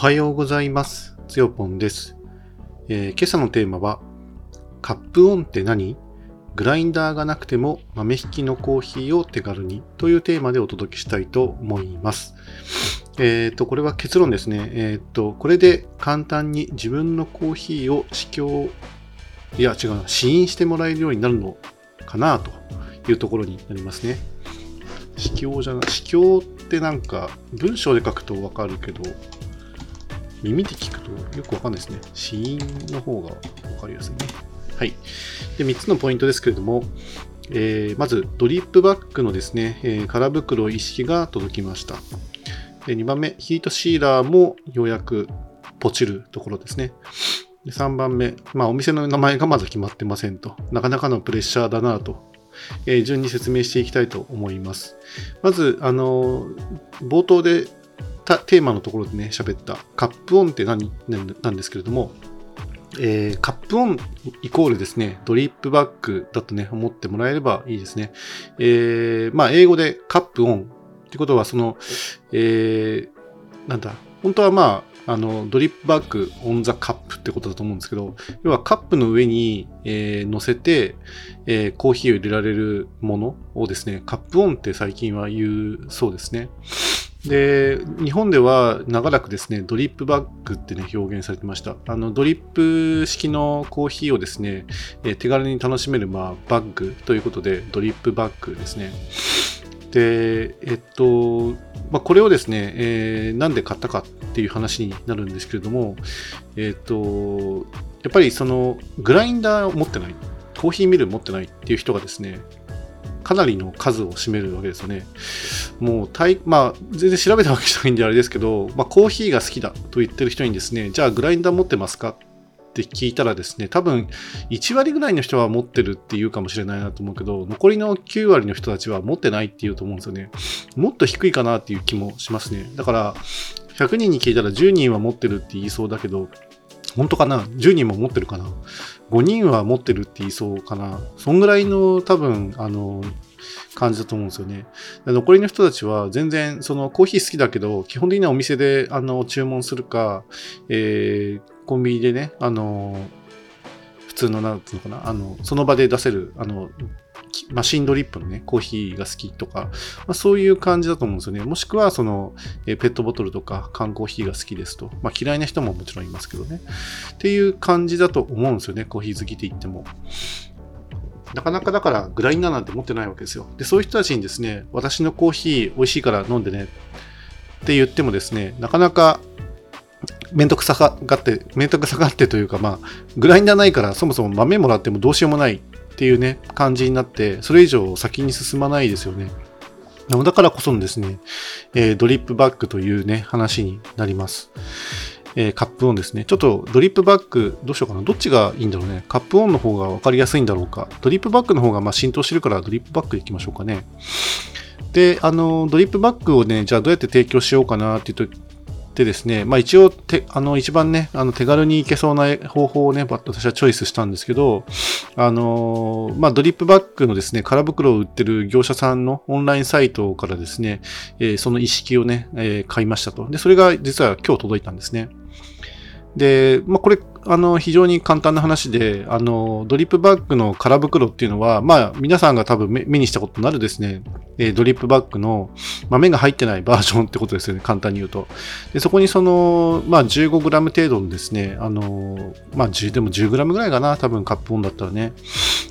はようございます。つよぽんです、えー今朝のテーマは、カップオンって何？グラインダーがなくても豆引きのコーヒーを手軽にというテーマでお届けしたいと思います。えっ、と、これは結論ですね。えっ、と、これで簡単に自分のコーヒーを試供、いや違うな、試飲してもらえるようになるのかなというところになりますね。試供じゃない、試供ってなんか文章で書くとわかるけど、耳で聞くとよくわかんないですね。死因の方がわかりやすいね。はい。で、3つのポイントですけれども、えーまず、ドリップバッグのですね、えー空袋一式が届きました。で2番目、ヒートシーラーもようやくポチるところですね。で3番目、まあ、お店の名前がまだ決まってませんと。なかなかのプレッシャーだなと。え順に説明していきたいと思います。まず、あの冒頭でテーマのところでね、喋ったカップオンって何なんですけれども、えーカップオンイコールですね、ドリップバッグだとね、思ってもらえればいいですね。えーまあ、英語でカップオンってことは、その、えーなんだ、本当はまあ、あの、 drip bag on the cup ってことだと思うんですけど、要はカップの上に、えー乗せて、えーコーヒーを入れられるものをですね、カップオンって最近は言うそうですね。で、日本では長らくですね、ドリップバッグってね、表現されてました。あの、ドリップ式のコーヒーをですね、え手軽に楽しめる、まあ、バッグということで、ドリップバッグですね。で、えっと、まあ、これをですね、えーなんで買ったかっていう話になるんですけれども、えっと、やっぱりその、グラインダーを持ってない、コーヒーミル持ってないっていう人がですね、かなりの数を占めるわけですよね。もう大、まあ、全然調べたわけじゃないんであれですけど、まあ、コーヒーが好きだと言ってる人にですね、じゃあグラインダー持ってますかって聞いたらですね、多分1割ぐらいの人は持ってるって言うかもしれないなと思うけど、残りの9割の人たちは持ってないって言うと思うんですよね。もっと低いかなっていう気もしますね。だから、100人に聞いたら10人は持ってるって言いそうだけど、本当かな ?10 人も持ってるかな ?5 人は持ってるって言いそうかな？そんぐらいの多分、あの、感じだと思うんですよね。残りの人たちは全然そのコーヒー好きだけど基本的にはお店であの注文するか、えーコンビニでねあの普通のなんていうのかな？あのその場で出せるあのマシンドリップのねコーヒーが好きとか、まあ、そういう感じだと思うんですよね。もしくはその、えペットボトルとか缶コーヒーが好きですと、まあ、嫌いな人ももちろんいますけどね。っていう感じだと思うんですよねコーヒー好きって言っても。なかなかだからグラインダーなんて持ってないわけですよ。で、そういう人たちにですね、私のコーヒー美味しいから飲んでねって言ってもですね、なかなかめんどくさがって、めんどくさがってというか、まあ、グラインダーないからそもそも豆もらってもどうしようもないっていうね、感じになって、それ以上先に進まないですよね。だからこそのですね、えードリップバッグというね、話になります。えーカップオンですね。ちょっとドリップバッグ、どうしようかな。どっちがいいんだろうね。カップオンの方が分かりやすいんだろうか。ドリップバッグの方がま浸透してるからドリップバッグでいきましょうかね。で、あの、ドリップバッグをね、じゃあどうやって提供しようかなって言ってですね、まあ一応て、あの、一番ね、あの手軽にいけそうな方法をね、私はチョイスしたんですけど、あの、まあドリップバッグのですね、空袋を売ってる業者さんのオンラインサイトからですね、えーその意識をね、えー買いましたと。で、それが実は今日届いたんですね。で、まあ、これ、あの、非常に簡単な話で、あの、ドリップバッグの空袋っていうのは、まあ、皆さんが多分目目にしたことになるですね、えードリップバッグの豆が入ってない バージョンってことですよね、簡単に言うと。で、そこにその、まあ、15g 程度のですね、あの、まあ、10、でも 10g ぐらいかな、多分カップオンだったらね。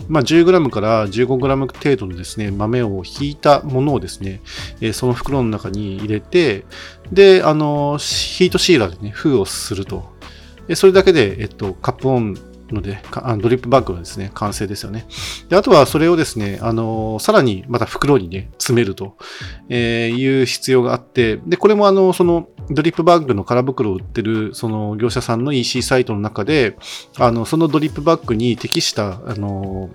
まあ、10g から 15g 程度のですね、豆をひいたものをですね、えーその袋の中に入れて、で、あの、ヒートシーラーでね、封をすると。でそれだけで、えっと、カップオンので、あのドリップバッグはですね、完成ですよね。で、あとはそれをですね、あの、さらにまた袋にね、詰めると、えーいう必要があって、で、これもあの、その、ドリップバッグの空袋を売ってる、その業者さんの EC サイトの中で、あの、そのドリップバッグに適した、あの、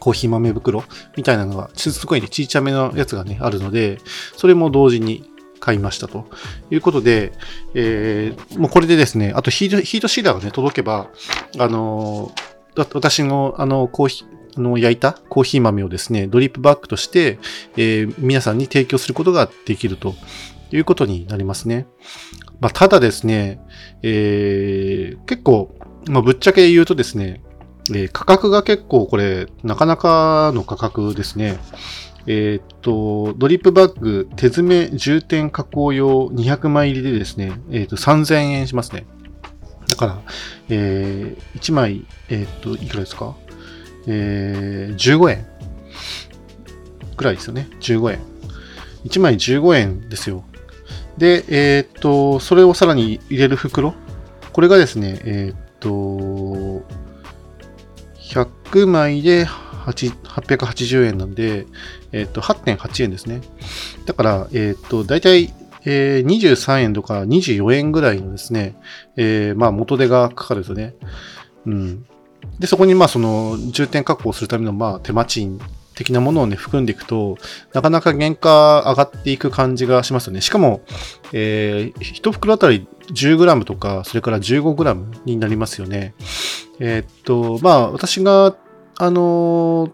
コーヒー豆袋みたいなのが、すごいね、ちいちゃめのやつがね、あるので、それも同時に買いましたということで、えーもうこれでですね、あとヒートヒートシーラーがね、届けば、あのー私のあのコーヒー、の焼いたコーヒー豆をですね、ドリップバッグとして、えー、皆さんに提供することができるということになりますね。まあ、ただですね、えー、結構、まあ、ぶっちゃけ言うとですね、えー、価格が結構これ、なかなかの価格ですね。えー、っと、ドリップバッグ、手詰め重点加工用200枚入りでですね、えー、っと、3000円しますね。だから、えー、1枚、えっと、いくらですか？えー、15円くらいですよね。15円。1枚15円ですよ。で、えっと、それをさらに入れる袋。これがですね、えっと、100枚で880円なんで、えっ、と、8.8円ですね。だから、えっ、と、だいたい、えー、23円とか24円ぐらいのですね、えー、まあ元手がかかるとね。うん。で、そこにまあその重点確保するためのまあ手間賃的なものをね、含んでいくと、なかなか原価上がっていく感じがしますよね。しかも、えー、1袋あたり 10g とか、それから 15g になりますよね。えー、っと、まあ、私が、あのー、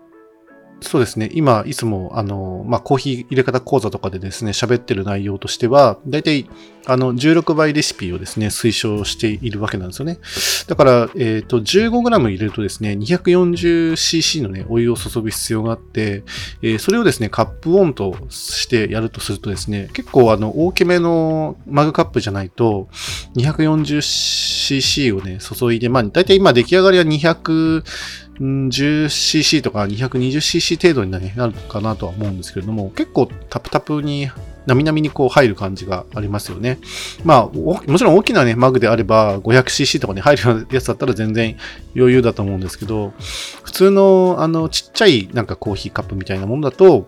そうですね。今、いつも、あの、まあ、コーヒー入れ方講座とかでですね、喋ってる内容としては、だいたい、あの、16倍レシピをですね、推奨しているわけなんですよね。だから、えっ、ー、と、15g 入れるとですね、240cc のね、お湯を注ぐ必要があって、えー、それをですね、カップオンとしてやるとするとですね、結構、あの、大きめのマグカップじゃないと、240cc をね、注いで、まあ、だいたい今出来上がりは200、10cc とか 220cc 程度になるかなとは思うんですけれども、結構タプタプに、なみなみにこう入る感じがありますよね。まあ、もちろん大きなね、マグであれば 500cc とかに入るやつだったら全然余裕だと思うんですけど、普通のあのちっちゃいなんかコーヒーカップみたいなものだと、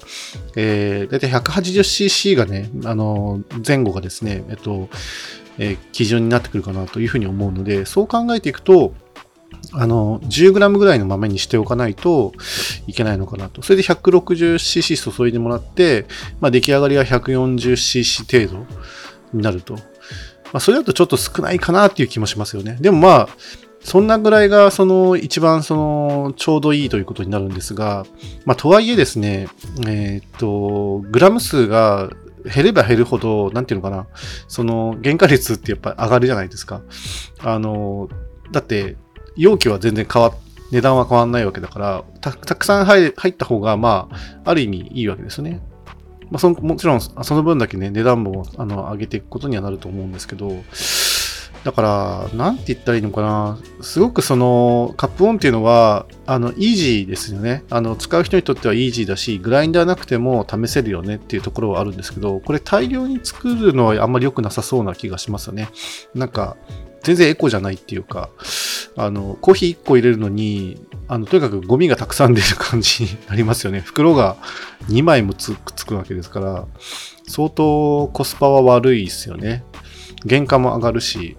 えー、だいたい 180cc がね、あの、前後がですね、えっと、えー、基準になってくるかなというふうに思うので、そう考えていくと、あの、10g ぐらいの豆にしておかないといけないのかなと。それで 160cc 注いでもらって、まあ、出来上がりは 140cc 程度になると。まあ、それだとちょっと少ないかなっていう気もしますよね。でもまあ、そんなぐらいが、その、一番、その、ちょうどいいということになるんですが、まあ、とはいえですね、えっ、と、グラム数が減れば減るほど、なんていうのかな、その、原価率ってやっぱ上がるじゃないですか。あの、だって、容器は全然変わ値段は変わんないわけだからたくさん入った方がまあある意味いいわけですね。まあ、そのもちろんその分だけね値段もあの上げていくことにはなると思うんですけどだから、なんて言ったらいいのかな。すごくその、カップオンっていうのは、あの、イージーですよね。あの、使う人にとってはイージーだし、グラインダーなくても試せるよねっていうところはあるんですけど、これ大量に作るのはあんまり良くなさそうな気がしますよね。なんか、全然エコじゃないっていうか、あの、コーヒー1個入れるのに、あの、とにかくゴミがたくさん出る感じになりますよね。袋が2枚もつくっつくわけですから、相当コスパは悪いですよね。原価も上がるし、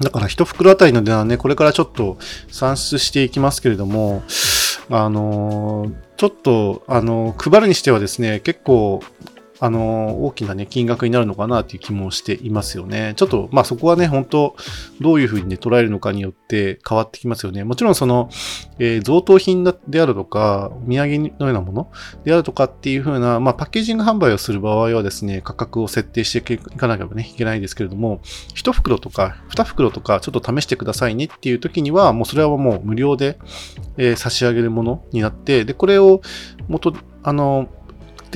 だから1袋あたりの値段ね、これからちょっと算出していきますけれども、あのちょっと、あの配るにしてはですね、結構、あの、大きなね、金額になるのかなという気もしていますよね。ちょっと、まあそこはね、本当どういうふうにね、捉えるのかによって変わってきますよね。もちろんその、えー、贈答品であるとか、お土産のようなものであるとかっていうふうな、まあパッケージング販売をする場合はですね、価格を設定していかなければね、いけないですけれども、1袋とか2袋とかちょっと試してくださいねっていう時には、もうそれはもう無料で、えー、差し上げるものになって、で、これを元、あの、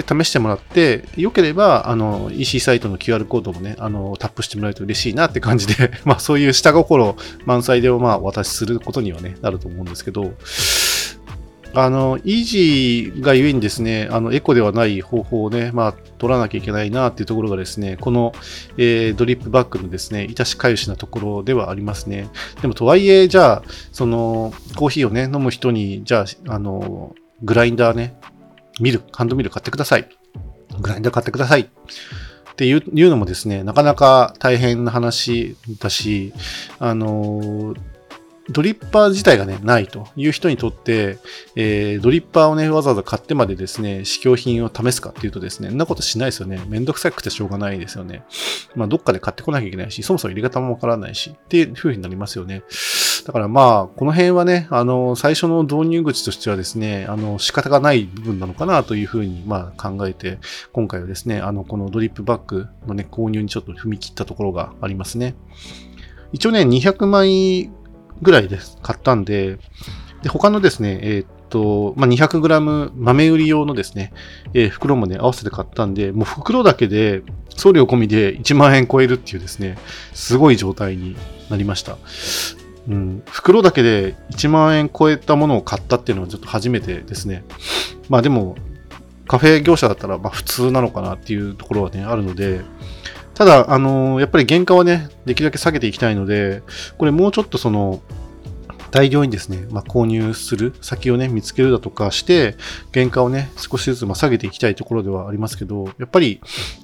で試してもらって、良ければ、あの、EC サイトの QR コードもね、あの、タップしてもらえると嬉しいなって感じで まあそういう下心満載で、まあお渡しすることにはね、なると思うんですけど、あの、イージーがゆえにですね、あの、エコではない方法をね、まあ、取らなきゃいけないなっていうところがですね、この、えー、ドリップバッグのですね、いたしかゆしなところではありますね。でも、とはいえ、じゃあ、その、コーヒーをね、飲む人に、じゃあ、あの、グラインダーね、ミル、ハンドミル買ってください。グラインダー買ってください。っていうのもですね、なかなか大変な話だし、あのドリッパー自体がね、ないという人にとって、えー、ドリッパーをね、わざわざ買ってまでですね、試供品を試すかっていうとですね、そんなことしないですよね。めんどくさくてしょうがないですよね。まあ、どっかで買ってこなきゃいけないし、そもそも入れ方もわからないし、っていう風になりますよね。だからまあ、この辺はね、あの、最初の導入口としてはですね、あの、仕方がない部分なのかなというふうに、まあ、考えて、今回はですね、あの、このドリップバッグのね、購入にちょっと踏み切ったところがありますね。一応ね、200枚ぐらいです。買ったんで、で、他のですね、えー、っと、まあ、200g 豆売り用のですね、えー、袋もね、合わせて買ったんで、もう袋だけで、送料込みで1万円超えるっていうですね、すごい状態になりました。うん、袋だけで1万円超えたものを買ったっていうのはちょっと初めてですね。まあでも、カフェ業者だったらま普通なのかなっていうところはね、あるので、ただ、あのー、やっぱり原価はね、できるだけ下げていきたいので、これもうちょっとその、大量にですね、まあ、購入する先をね、見つけるだとかして、原価をね、少しずつま下げていきたいところではありますけど、やっぱり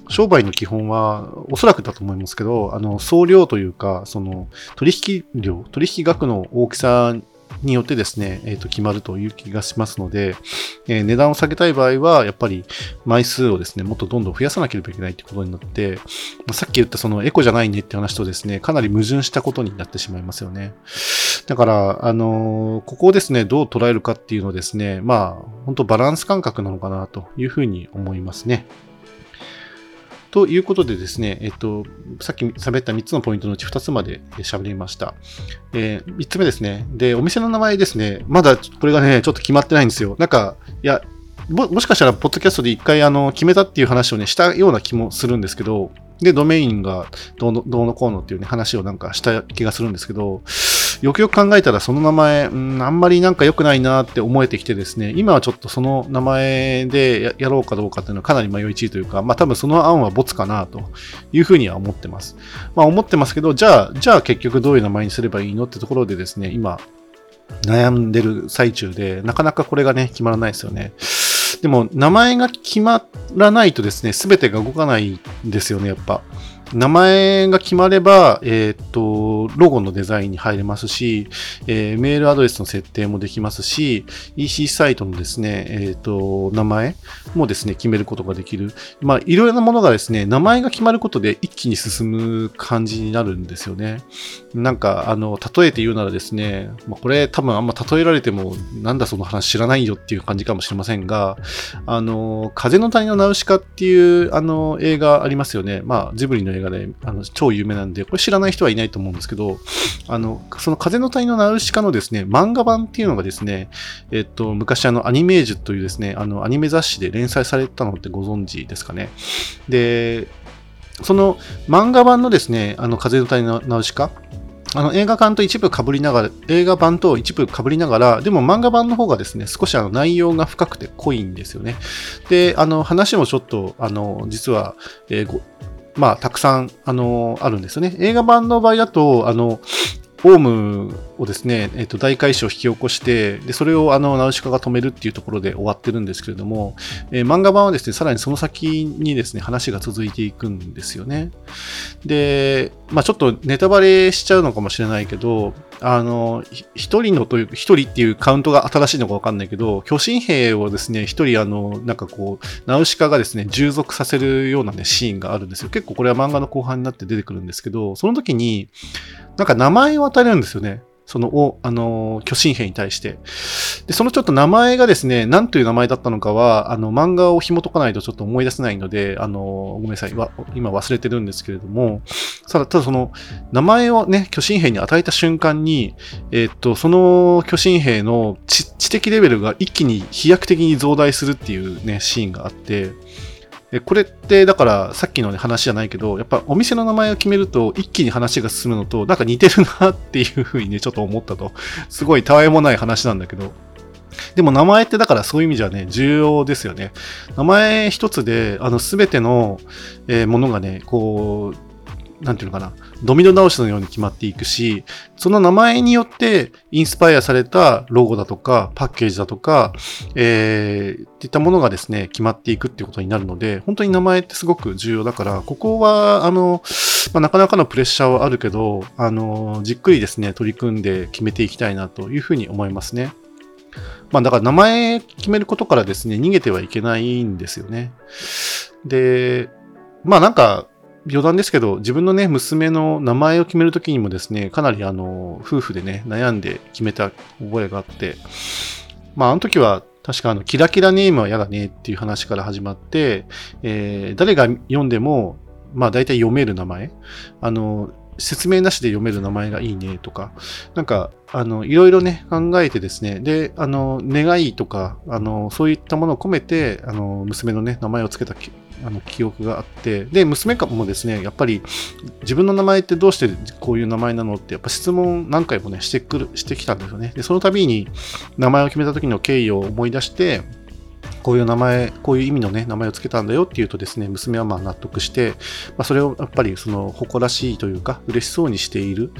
商売の基本は、おそらくだと思いますけど、あの、総量というか、その、取引量、取引額の大きさによってですね、えっ、ー、と、決まるという気がしますので、えー、値段を下げたい場合は、やっぱり枚数をですね、もっとどんどん増やさなければいけないということになって、まあ、さっき言ったそのエコじゃないねって話とですね、かなり矛盾したことになってしまいますよね。だから、あのー、ここをですね、どう捉えるかっていうのですね、まあ、本当バランス感覚なのかなというふうに思いますね。ということでですね、えっと、さっき喋った3つのポイントのうち2つまで喋りました。えー、3つ目ですね。で、お店の名前ですね、まだこれがね、ちょっと決まってないんですよ。なんか、いや、ももしかしたら、ポッドキャストで一回、あの、決めたっていう話をね、したような気もするんですけど、で、ドメインがどうのどうのこうのっていうね、話をなんかした気がするんですけど、よくよく考えたらその名前、うん、あんまりなんか良くないなって思えてきてですね、今はちょっとその名前でやろうかどうかっていうのはかなり迷いちいというか、まあ多分その案は没かなというふうには思ってます。まあ思ってますけど、じゃあ、じゃあ結局どういう名前にすればいいのってところでですね、今悩んでる最中で、なかなかこれがね、決まらないですよね。でも、名前が決まらないとですね、すべてが動かないんですよね、やっぱ。名前が決まれば、えっ、と、ロゴのデザインに入れますし、えー、メールアドレスの設定もできますし、EC サイトのですね、えっ、と、名前もですね、決めることができる。まあ、いろいろなものがですね、名前が決まることで一気に進む感じになるんですよね。なんか、あの、例えて言うならですね、まあ、これ多分あんま例えられても、なんだその話知らないよっていう感じかもしれませんが、あの、風の谷のナウシカっていう、あの、映画ありますよね。まあ、ジブリの映画であの超有名なんで、これ知らない人はいないと思うんですけど、あの、その風の谷のナウシカのですね、漫画版っていうのがですね、えっと、昔あの、アニメージュというですね、あの、アニメ雑誌で連載されたのってご存知ですかね。で、その漫画版のですね、あの、風の谷のナウシカ、あの映画館と一部被りながら、映画版と一部被りながら、でも漫画版の方がですね、少しあの内容が深くて濃いんですよね。で、あの話もちょっと、あの、実は、えー、まあ、たくさん、あの、あるんですよね。映画版の場合だと、あの、オウムをですね、えっ、と、大改修を引き起こして、で、それをあの、ナウシカが止めるっていうところで終わってるんですけれども、えー、漫画版はですね、さらにその先にですね、話が続いていくんですよね。で、まあちょっとネタバレしちゃうのかもしれないけど、あの、一人のという、一人っていうカウントが新しいのかわかんないけど、巨神兵をですね、一人あの、なんかこう、ナウシカがですね、従属させるようなね、シーンがあるんですよ。結構これは漫画の後半になって出てくるんですけど、その時に、なんか名前を与えるんですよね。その、お、あの、巨神兵に対して。で、そのちょっと名前がですね、何という名前だったのかは、あの、漫画を紐解かないとちょっと思い出せないので、あの、ごめんなさい、今忘れてるんですけれども、ただ、ただその、名前をね、巨神兵に与えた瞬間に、えー、っと、その巨神兵の知的レベルが一気に飛躍的に増大するっていうね、シーンがあって、えこれってだからさっきの、ね、話じゃないけど、やっぱお店の名前を決めると一気に話が進むのとなんか似てるなっていうふうにね、ちょっと思ったと。すごいたわいもない話なんだけど。でも名前ってだからそういう意味じゃね、重要ですよね。名前一つで、あの、全ての、え、ものがね、こう、なんていうのかな、ドミノ倒しのように決まっていくし、その名前によってインスパイアされたロゴだとか、パッケージだとか、えー、っていったものがですね、決まっていくっていうことになるので、本当に名前ってすごく重要だから、ここは、あの、まあ、なかなかのプレッシャーはあるけど、あの、じっくりですね、取り組んで決めていきたいなというふうに思いますね。まあ、だから名前決めることからですね、逃げてはいけないんですよね。で、まあなんか、余談ですけど、自分のね、娘の名前を決めるときにもですね、かなりあの、夫婦でね、悩んで決めた覚えがあって、まあ、あの時は、確かあの、キラキラネームは嫌だねっていう話から始まって、えー、誰が読んでも、まあ大体読める名前。あの、説明なしで読める名前がいいねとか、なんか、あの、いろいろね、考えてですね、で、あの、願いとか、あの、そういったものを込めて、あの、娘のね、名前を付けたあの記憶があって、で、娘かもですね、やっぱり自分の名前ってどうしてこういう名前なのって、やっぱ質問何回もね、してくる、してきたんですよね。で、その度に名前を決めた時の経緯を思い出して、こういう名前、こういう意味のね、名前を付けたんだよっていうとですね、娘はまあ納得して、まあ、それをやっぱりその誇らしいというか、嬉しそうにしている。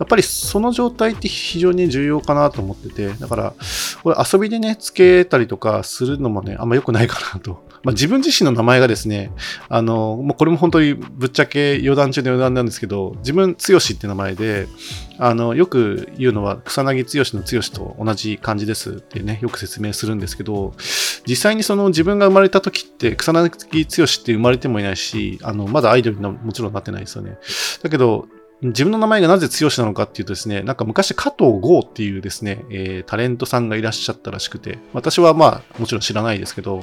やっぱりその状態って非常に重要かなと思ってて、だから、これ遊びでね、付けたりとかするのもね、あんま良くないかなと。まあ、自分自身の名前がですね、あの、もうこれも本当にぶっちゃけ余談中の余談なんですけど、自分、剛って名前で、あの、よく言うのは、草薙剛の剛と同じ感じですってね、よく説明するんですけど、実際にその自分が生まれた時って草薙剛って生まれてもいないし、あの、まだアイドルにもちろんなってないですよね。だけど、自分の名前がなぜ強しなのかっていうとですね、なんか昔加藤剛っていうですね、えー、タレントさんがいらっしゃったらしくて、私はまあもちろん知らないですけど、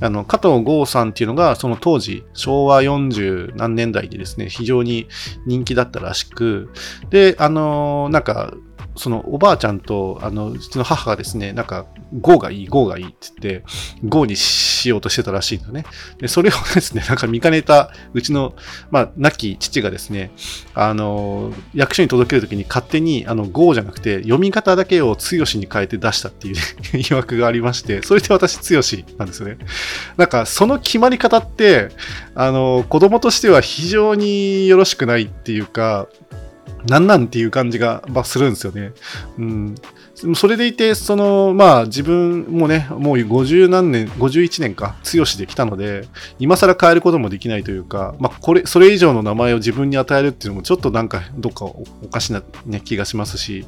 あの、加藤剛さんっていうのがその当時、昭和40何年代でですね、非常に人気だったらしく、で、あのー、なんか、そのおばあちゃんと、あの、うちの母がですね、なんか、ゴーがいい、ゴーがいいって言って、ゴーにしようとしてたらしいんだね。で、それをですね、なんか見かねた、うちの、まあ、亡き父がですね、あの、役所に届けるときに勝手に、あの、ゴーじゃなくて、読み方だけを強しに変えて出したっていう 疑惑がありまして、それで私、強しなんですよね。なんか、その決まり方って、あの、子供としては非常によろしくないっていうか、なんなんっていう感じが、するんですよね。うん。それでいて、その、まあ自分もね、もう50何年、51年か、強しできたので、今更変えることもできないというか、まあこれ、それ以上の名前を自分に与えるっていうのもちょっとなんかどっかおかしな、ね、気がしますし、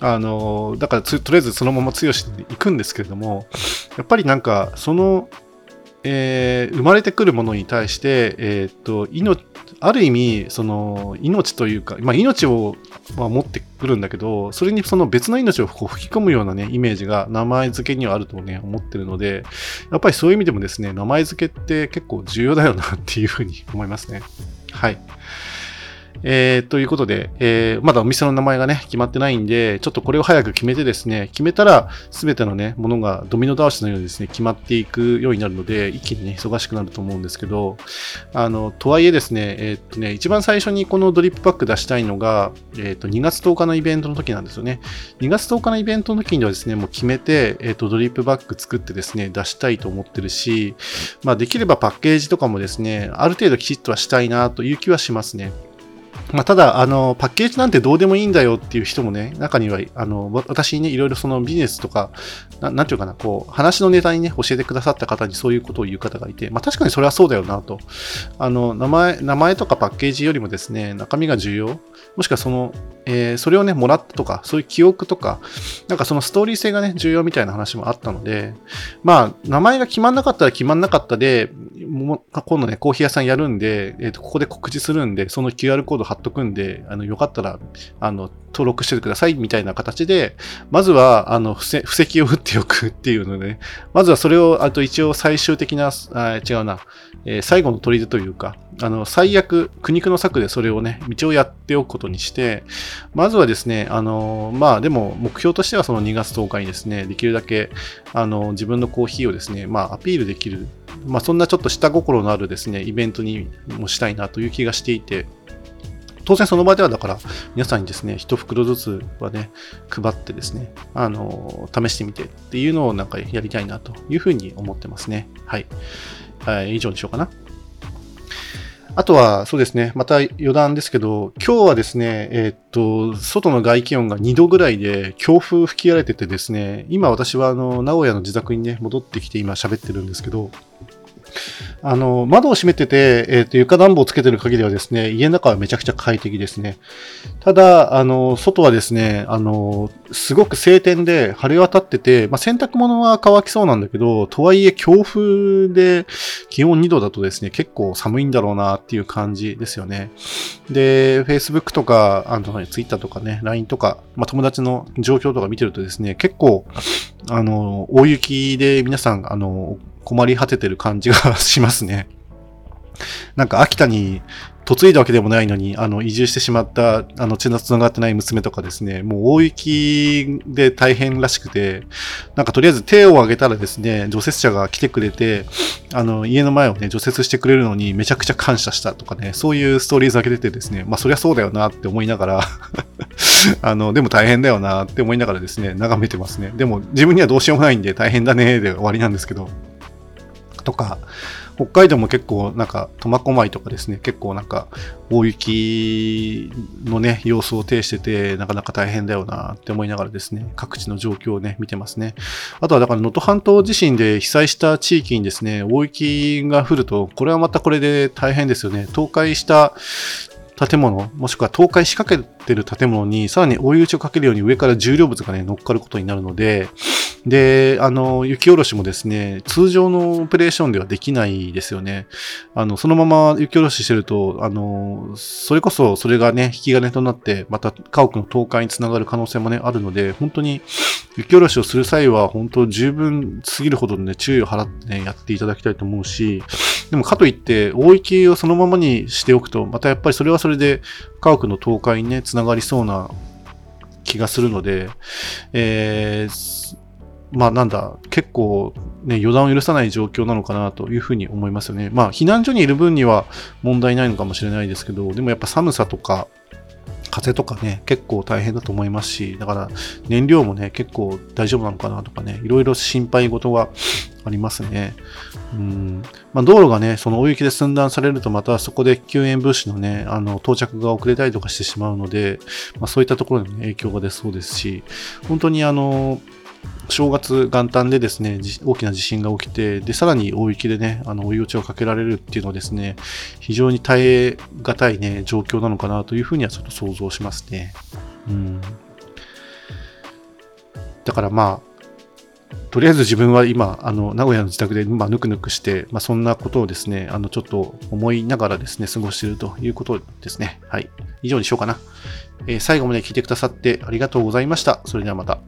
あの、だからとりあえずそのまま強しで行くんですけれども、やっぱりなんか、その、えー、生まれてくるものに対して、えー、っと命ある意味その命というか、まあ、命を、ま、持ってくるんだけどそれにその別の命をこう吹き込むような、ね、イメージが名前付けにはあると、ね、思ってるのでやっぱりそういう意味でもですね名前付けって結構重要だよなっていうふうに思いますね。はい。えー、ということで、えー、まだお店の名前がね、決まってないんで、ちょっとこれを早く決めてですね、決めたら、すべてのね、ものがドミノ倒しのようにですね、決まっていくようになるので、一気にね、忙しくなると思うんですけど、あの、とはいえですね、えー、っとね、一番最初にこのドリップパック出したいのが、えっと、2月10日のイベントの時なんですよね。2月10日のイベントの時にはですね、もう決めて、えっと、ドリップバッグ作ってですね、出したいと思ってるし、まあ、できればパッケージとかもですね、ある程度きちっとはしたいなという気はしますね。まあ、ただあの、パッケージなんてどうでもいいんだよっていう人もね、中には、あの私にね、いろいろそのビジネスとか、なんていうかな、こう、話のネタにね、教えてくださった方にそういうことを言う方がいて、まあ、確かにそれはそうだよなと。あの、名前、名前とかパッケージよりもですね、中身が重要。もしくはその、えー、それをね、もらったとか、そういう記憶とか、なんかそのストーリー性がね、重要みたいな話もあったので、まあ、名前が決まんなかったら決まんなかったで、も今度ね、コーヒー屋さんやるんで、えーと、ここで告知するんで、その QR コード貼っとくんで、あのよかったらあの登録してくださいみたいな形で、まずはあの布石を打っておくっていうので、ね、まずはそれを、あと一応最終的な、あ違うな、えー、最後の砦というか、あの最悪、苦肉の策でそれをね、道をやっておくことにして、まずはですね、あのまあでも目標としてはその2月10日にですね、できるだけあの自分のコーヒーをですね、まあアピールできるまあ、そんなちょっと下心のあるですね、イベントにもしたいなという気がしていて、当然その場ではだから皆さんにですね、一袋ずつはね、配ってですね、あの、試してみてっていうのをなんかやりたいなというふうに思ってますね。はい。はい、以上にしようかな。あとは、そうですね、また余談ですけど、今日はですね、えー、っと、外の外気温が2度ぐらいで、強風吹き荒れててですね、今私はあの、名古屋の自宅にね、戻ってきて今喋ってるんですけど、あの、窓を閉めてて、えっ、ー、と、床暖房をつけてる限りはですね、家の中はめちゃくちゃ快適ですね。ただ、あの、外はですね、あの、すごく晴天で晴れ渡ってて、まあ、洗濯物は乾きそうなんだけど、とはいえ強風で気温2度だとですね、結構寒いんだろうなっていう感じですよね。で、Facebook とか、あの、Twitter とかね、LINE とか、まあ、友達の状況とか見てるとですね、結構、あの、大雪で皆さん、あの、困り果ててる感じがしますね。なんか秋田に嫁いだわけでもないのに、あの、移住してしまった、あの、血の繋がってない娘とかですね、もう大雪で大変らしくて、なんかとりあえず手を挙げたらですね、除雪車が来てくれて、あの、家の前をね、除雪してくれるのにめちゃくちゃ感謝したとかね、そういうストーリーズだけ出てですね、まあそりゃそうだよなって思いながら あの、でも大変だよなって思いながらですね、眺めてますね。でも自分にはどうしようもないんで大変だねで終わりなんですけど、とか、北海道も結構なんか苫小牧とかですね、結構なんか大雪のね、様子を呈してて、なかなか大変だよなって思いながらですね、各地の状況をね、見てますね。あとはだから能登半島地震で被災した地域にですね、大雪が降ると、これはまたこれで大変ですよね。倒壊した建物、もしくは倒壊しかけてる建物にさらに追い打ちをかけるように上から重量物がね、乗っかることになるので、で、あの、雪下ろしもですね、通常のオペレーションではできないですよね。あの、そのまま雪下ろししてると、あの、それこそそれがね、引き金となって、また家屋の倒壊につながる可能性もね、あるので、本当に雪下ろしをする際は、本当十分すぎるほどね、注意を払ってね、やっていただきたいと思うし、でもかといって、大雪をそのままにしておくと、またやっぱりそれはそれで家屋の倒壊にね、つながりそうな気がするので、えー、まあなんだ、結構ね、予断を許さない状況なのかなというふうに思いますよね。まあ避難所にいる分には問題ないのかもしれないですけど、でもやっぱ寒さとか、風とかね、結構大変だと思いますし、だから燃料もね、結構大丈夫なのかなとかね、いろいろ心配事がありますね。うんまあ、道路がね、その大雪で寸断されると、またそこで救援物資のね、あの到着が遅れたりとかしてしまうので、まあ、そういったところに、ね、影響が出そうですし、本当にあの、正月元旦でですね、大きな地震が起きて、で、さらに大雪でね、あの、追い打ちをかけられるっていうのはですね、非常に耐え難いね、状況なのかなというふうにはちょっと想像しますね。うん。だからまあ、とりあえず自分は今、あの、名古屋の自宅で、まあ、ぬくぬくして、まあ、そんなことをですね、あの、ちょっと思いながらですね、過ごしているということですね。はい。以上にしようかな。えー、最後まで聞いてくださってありがとうございました。それではまた。